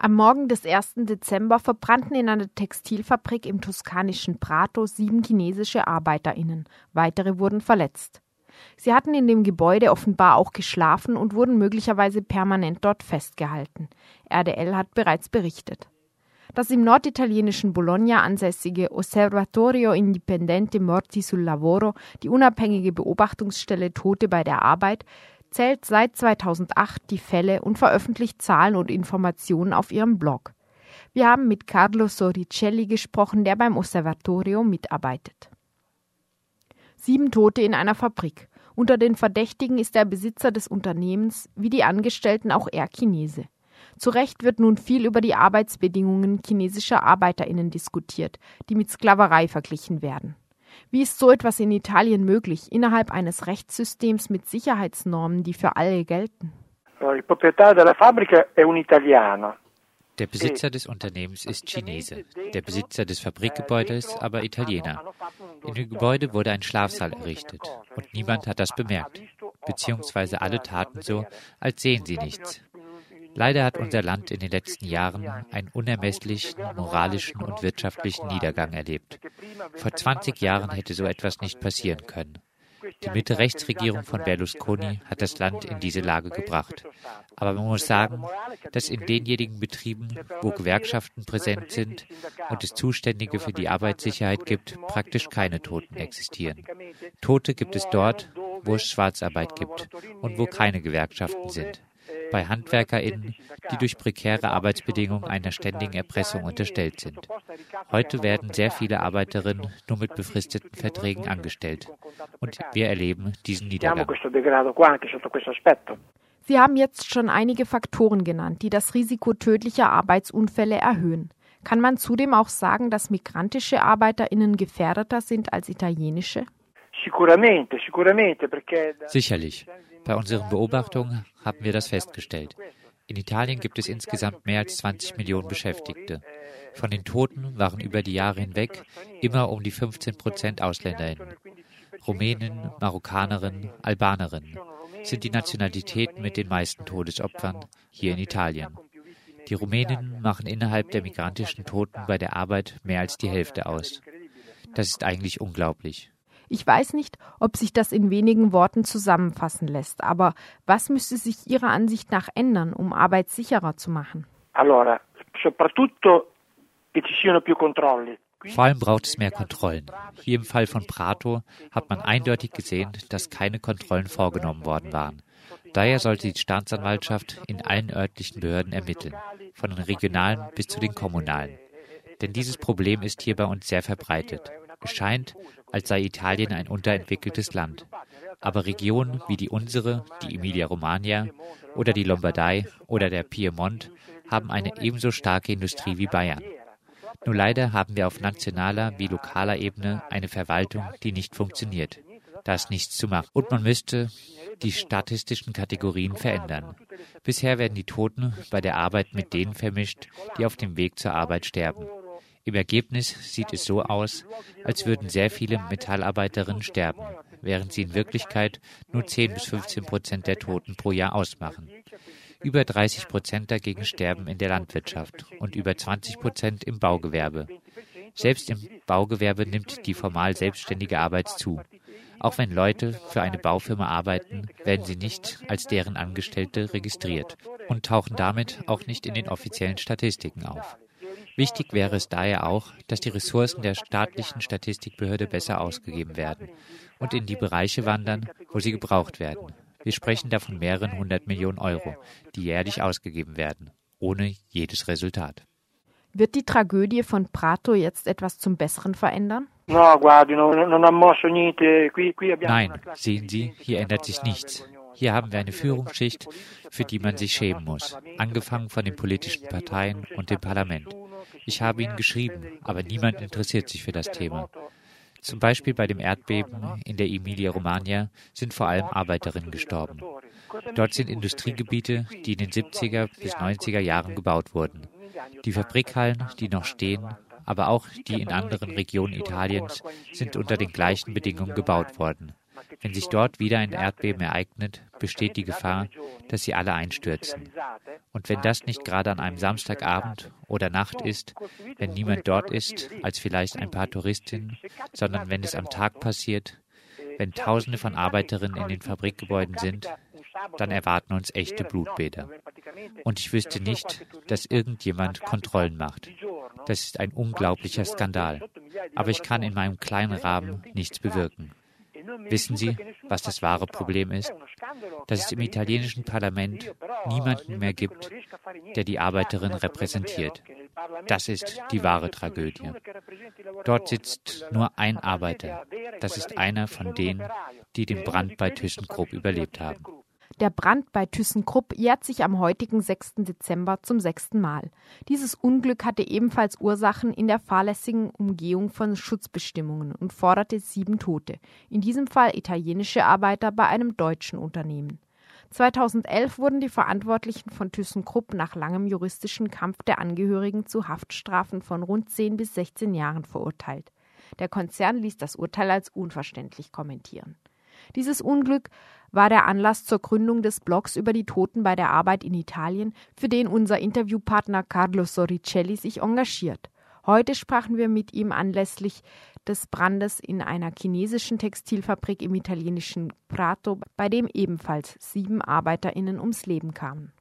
Am Morgen des 1. Dezember verbrannten in einer Textilfabrik im toskanischen Prato sieben chinesische ArbeiterInnen. Weitere wurden verletzt. Sie hatten in dem Gebäude offenbar auch geschlafen und wurden möglicherweise permanent dort festgehalten. RDL hat bereits berichtet. Das im norditalienischen Bologna ansässige Osservatorio Indipendente Morti sul Lavoro, die unabhängige Beobachtungsstelle Tote bei der Arbeit, zählt seit 2008 die Fälle und veröffentlicht Zahlen und Informationen auf ihrem Blog. Wir haben mit Carlo Soricelli gesprochen, der beim Osservatorio mitarbeitet. Sieben Tote in einer Fabrik. Unter den Verdächtigen ist der Besitzer des Unternehmens, wie die Angestellten auch er Chinese. Zu Recht wird nun viel über die Arbeitsbedingungen chinesischer Arbeiterinnen diskutiert, die mit Sklaverei verglichen werden. Wie ist so etwas in Italien möglich, innerhalb eines Rechtssystems mit Sicherheitsnormen, die für alle gelten? Der Besitzer des Unternehmens ist Chinese, der Besitzer des Fabrikgebäudes aber Italiener. In dem Gebäude wurde ein Schlafsaal errichtet und niemand hat das bemerkt, beziehungsweise alle taten so, als sehen sie nichts. Leider hat unser Land in den letzten Jahren einen unermesslichen moralischen und wirtschaftlichen Niedergang erlebt. Vor 20 Jahren hätte so etwas nicht passieren können. Die Mitte-Rechts-Regierung von Berlusconi hat das Land in diese Lage gebracht. Aber man muss sagen, dass in denjenigen Betrieben, wo Gewerkschaften präsent sind und es Zuständige für die Arbeitssicherheit gibt, praktisch keine Toten existieren. Tote gibt es dort, wo es Schwarzarbeit gibt und wo keine Gewerkschaften sind bei HandwerkerInnen, die durch prekäre Arbeitsbedingungen einer ständigen Erpressung unterstellt sind. Heute werden sehr viele Arbeiterinnen nur mit befristeten Verträgen angestellt. Und wir erleben diesen Niedergang. Sie haben jetzt schon einige Faktoren genannt, die das Risiko tödlicher Arbeitsunfälle erhöhen. Kann man zudem auch sagen, dass migrantische ArbeiterInnen gefährdeter sind als italienische? Sicherlich. Bei unseren Beobachtungen haben wir das festgestellt. In Italien gibt es insgesamt mehr als 20 Millionen Beschäftigte. Von den Toten waren über die Jahre hinweg immer um die 15 Prozent AusländerInnen. Rumänen, Marokkanerinnen, Albanerinnen sind die Nationalitäten mit den meisten Todesopfern hier in Italien. Die Rumänen machen innerhalb der migrantischen Toten bei der Arbeit mehr als die Hälfte aus. Das ist eigentlich unglaublich. Ich weiß nicht, ob sich das in wenigen Worten zusammenfassen lässt, aber was müsste sich Ihrer Ansicht nach ändern, um Arbeit sicherer zu machen? Allora, soprattutto che ci siano più controlli. Vor allem braucht es mehr Kontrollen. Hier im Fall von Prato hat man eindeutig gesehen, dass keine Kontrollen vorgenommen worden waren. Daher sollte die Staatsanwaltschaft in allen örtlichen Behörden ermitteln, von den regionalen bis zu den kommunalen. Denn dieses Problem ist hier bei uns sehr verbreitet. Es scheint, als sei Italien ein unterentwickeltes Land. Aber Regionen wie die unsere, die Emilia-Romagna oder die Lombardei oder der Piemont haben eine ebenso starke Industrie wie Bayern. Nur leider haben wir auf nationaler wie lokaler Ebene eine Verwaltung, die nicht funktioniert. Da ist nichts zu machen. Und man müsste die statistischen Kategorien verändern. Bisher werden die Toten bei der Arbeit mit denen vermischt, die auf dem Weg zur Arbeit sterben. Im Ergebnis sieht es so aus, als würden sehr viele Metallarbeiterinnen sterben, während sie in Wirklichkeit nur 10 bis 15 Prozent der Toten pro Jahr ausmachen. Über 30 Prozent dagegen sterben in der Landwirtschaft und über 20 Prozent im Baugewerbe. Selbst im Baugewerbe nimmt die formal selbstständige Arbeit zu. Auch wenn Leute für eine Baufirma arbeiten, werden sie nicht als deren Angestellte registriert und tauchen damit auch nicht in den offiziellen Statistiken auf. Wichtig wäre es daher auch, dass die Ressourcen der staatlichen Statistikbehörde besser ausgegeben werden und in die Bereiche wandern, wo sie gebraucht werden. Wir sprechen da von mehreren hundert Millionen Euro, die jährlich ausgegeben werden, ohne jedes Resultat. Wird die Tragödie von Prato jetzt etwas zum Besseren verändern? Nein, sehen Sie, hier ändert sich nichts. Hier haben wir eine Führungsschicht, für die man sich schämen muss, angefangen von den politischen Parteien und dem Parlament. Ich habe ihnen geschrieben, aber niemand interessiert sich für das Thema. Zum Beispiel bei dem Erdbeben in der Emilia-Romagna sind vor allem Arbeiterinnen gestorben. Dort sind Industriegebiete, die in den 70er bis 90er Jahren gebaut wurden. Die Fabrikhallen, die noch stehen, aber auch die in anderen Regionen Italiens, sind unter den gleichen Bedingungen gebaut worden. Wenn sich dort wieder ein Erdbeben ereignet, besteht die Gefahr, dass sie alle einstürzen. Und wenn das nicht gerade an einem Samstagabend oder Nacht ist, wenn niemand dort ist, als vielleicht ein paar Touristinnen, sondern wenn es am Tag passiert, wenn Tausende von Arbeiterinnen in den Fabrikgebäuden sind, dann erwarten uns echte Blutbäder. Und ich wüsste nicht, dass irgendjemand Kontrollen macht. Das ist ein unglaublicher Skandal. Aber ich kann in meinem kleinen Rahmen nichts bewirken. Wissen Sie, was das wahre Problem ist? Dass es im italienischen Parlament niemanden mehr gibt, der die Arbeiterinnen repräsentiert. Das ist die wahre Tragödie. Dort sitzt nur ein Arbeiter. Das ist einer von denen, die den Brand bei ThyssenKrupp überlebt haben. Der Brand bei ThyssenKrupp jährt sich am heutigen 6. Dezember zum sechsten Mal. Dieses Unglück hatte ebenfalls Ursachen in der fahrlässigen Umgehung von Schutzbestimmungen und forderte sieben Tote, in diesem Fall italienische Arbeiter bei einem deutschen Unternehmen. 2011 wurden die Verantwortlichen von ThyssenKrupp nach langem juristischen Kampf der Angehörigen zu Haftstrafen von rund 10 bis 16 Jahren verurteilt. Der Konzern ließ das Urteil als unverständlich kommentieren. Dieses Unglück war der Anlass zur Gründung des Blogs über die Toten bei der Arbeit in Italien, für den unser Interviewpartner Carlo Soricelli sich engagiert. Heute sprachen wir mit ihm anlässlich des Brandes in einer chinesischen Textilfabrik im italienischen Prato, bei dem ebenfalls sieben ArbeiterInnen ums Leben kamen.